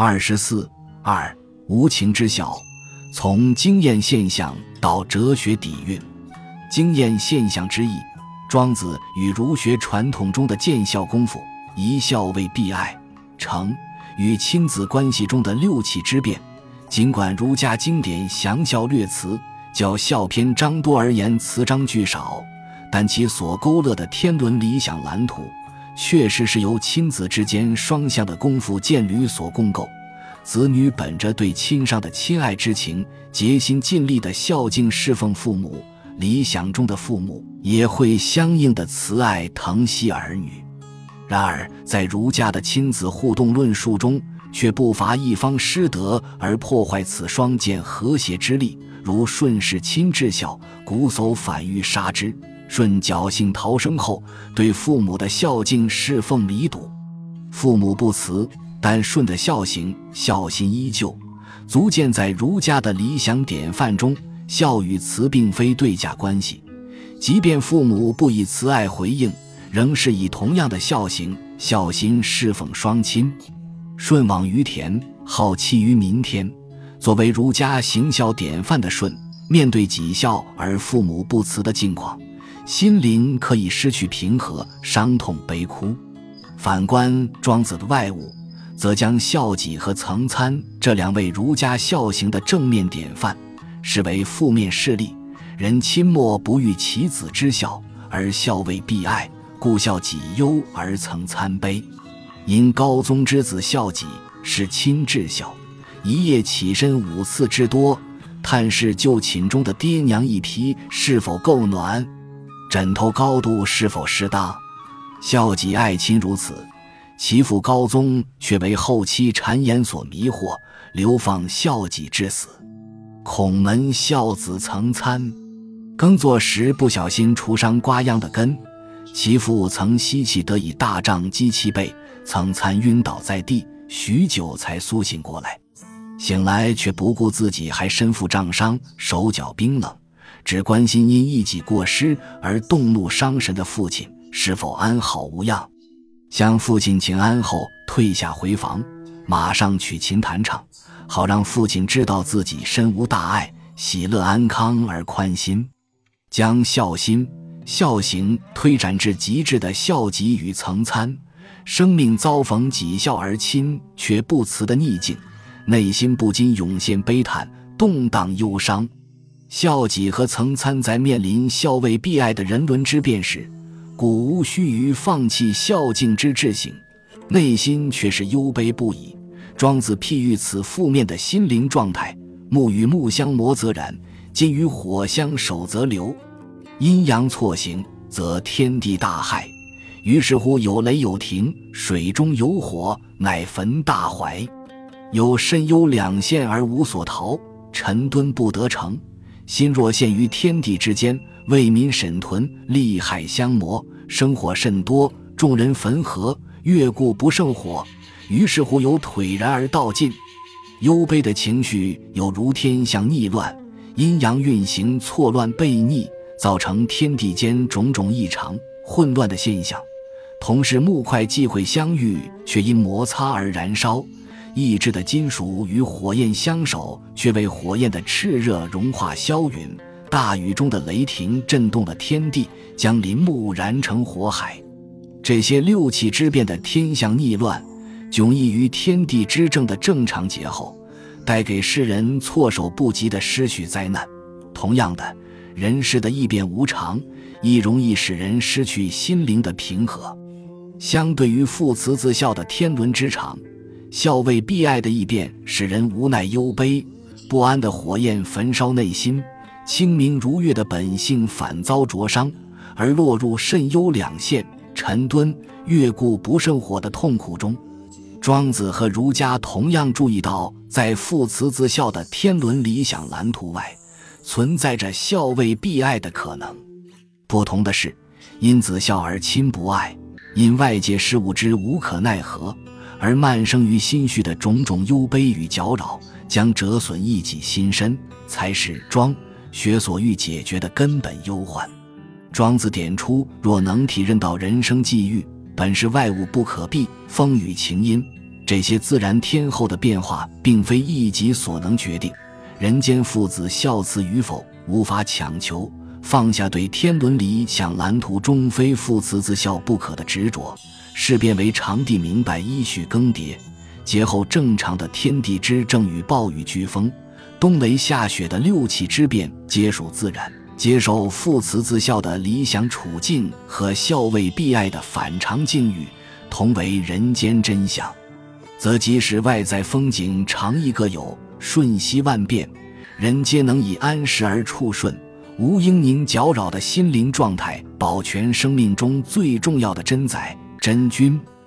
二十四二无情之孝，从经验现象到哲学底蕴。经验现象之意，庄子与儒学传统中的见孝功夫，一孝为必爱，成与亲子关系中的六气之变。尽管儒家经典详孝略辞，较孝篇章多而言词章句少，但其所勾勒的天伦理想蓝图，确实是由亲子之间双向的功夫建履所共构。子女本着对亲上的亲爱之情，竭心尽力的孝敬侍奉父母。理想中的父母也会相应的慈爱疼惜儿女，然而在儒家的亲子互动论述中，却不乏一方失德而破坏此双剑和谐之力，如顺势亲至孝，瞽叟反欲杀之；舜侥幸逃生后，对父母的孝敬侍奉弥笃，父母不辞，但舜的孝行孝心依旧，足见在儒家的理想典范中。孝与慈并非对价关系，即便父母不以慈爱回应，仍是以同样的孝行、孝心侍奉双亲。舜往于田，好弃于民天。作为儒家行孝典范的舜，面对己孝而父母不慈的境况，心灵可以失去平和，伤痛悲哭。反观庄子的外物，则将孝己和曾参这两位儒家孝行的正面典范。视为负面势力，人亲莫不欲其子之孝，而孝为必爱，故孝己忧而曾参悲。因高宗之子孝己是亲至孝，一夜起身五次之多，探视就寝中的爹娘一批是否够暖，枕头高度是否适当。孝己爱亲如此，其父高宗却为后期谗言所迷惑，流放孝己至死。孔门孝子曾参，耕作时不小心除伤瓜秧的根，其父曾吸气得以大杖击其背，曾参晕倒在地，许久才苏醒过来。醒来却不顾自己还身负杖伤，手脚冰冷，只关心因一己过失而动怒伤神的父亲是否安好无恙。向父亲请安后，退下回房，马上取琴弹唱。好让父亲知道自己身无大碍，喜乐安康而宽心，将孝心、孝行推展至极致的孝己与曾参，生命遭逢己孝而亲却不慈的逆境，内心不禁涌现悲叹、动荡忧伤。孝己和曾参在面临孝为必爱的人伦之变时，古无须于放弃孝敬之志行，内心却是忧悲不已。庄子譬喻此负面的心灵状态：木与木相磨则燃，金与火相守则流。阴阳错行，则天地大害。于是乎，有雷有霆，水中有火，乃焚大怀。有身忧两陷而无所逃，沉蹲不得成。心若陷于天地之间，为民沈屯，利害相磨，生火甚多，众人焚河，越故不胜火。于是乎，有颓然而道尽，忧悲的情绪有如天象逆乱，阴阳运行错乱悖逆，造成天地间种种异常混乱的现象。同时，木块既会相遇，却因摩擦而燃烧；意志的金属与火焰相守，却为火焰的炽热融化消陨。大雨中的雷霆震动了天地，将林木燃成火海。这些六气之变的天象逆乱。迥异于天地之正的正常节后，带给世人措手不及的失去灾难。同样的，人世的异变无常，亦容易使人失去心灵的平和。相对于父慈子孝的天伦之常，孝为必爱的异变，使人无奈忧悲不安的火焰焚烧内心，清明如月的本性反遭灼伤，而落入肾忧两陷、沉敦月故不胜火的痛苦中。庄子和儒家同样注意到，在父慈子孝的天伦理想蓝图外，存在着孝为必爱的可能。不同的是，因子孝而亲不爱，因外界事物之无可奈何而漫生于心绪的种种忧悲与搅扰，将折损一己心身，才是庄学所欲解决的根本忧患。庄子点出：若能体认到人生际遇本是外物不可避，风雨晴阴。这些自然天候的变化，并非一己所能决定。人间父子孝慈与否，无法强求。放下对天伦理想蓝图中非父慈子孝不可的执着，事变为常地明白依序更迭，节后正常的天地之正与暴雨飓风、冬雷夏雪的六气之变，皆属自然。接受父慈子孝的理想处境和孝为必爱的反常境遇，同为人间真相，则即使外在风景常亦各有瞬息万变，人皆能以安时而处顺。无应凝搅扰的心灵状态，保全生命中最重要的真宰真君。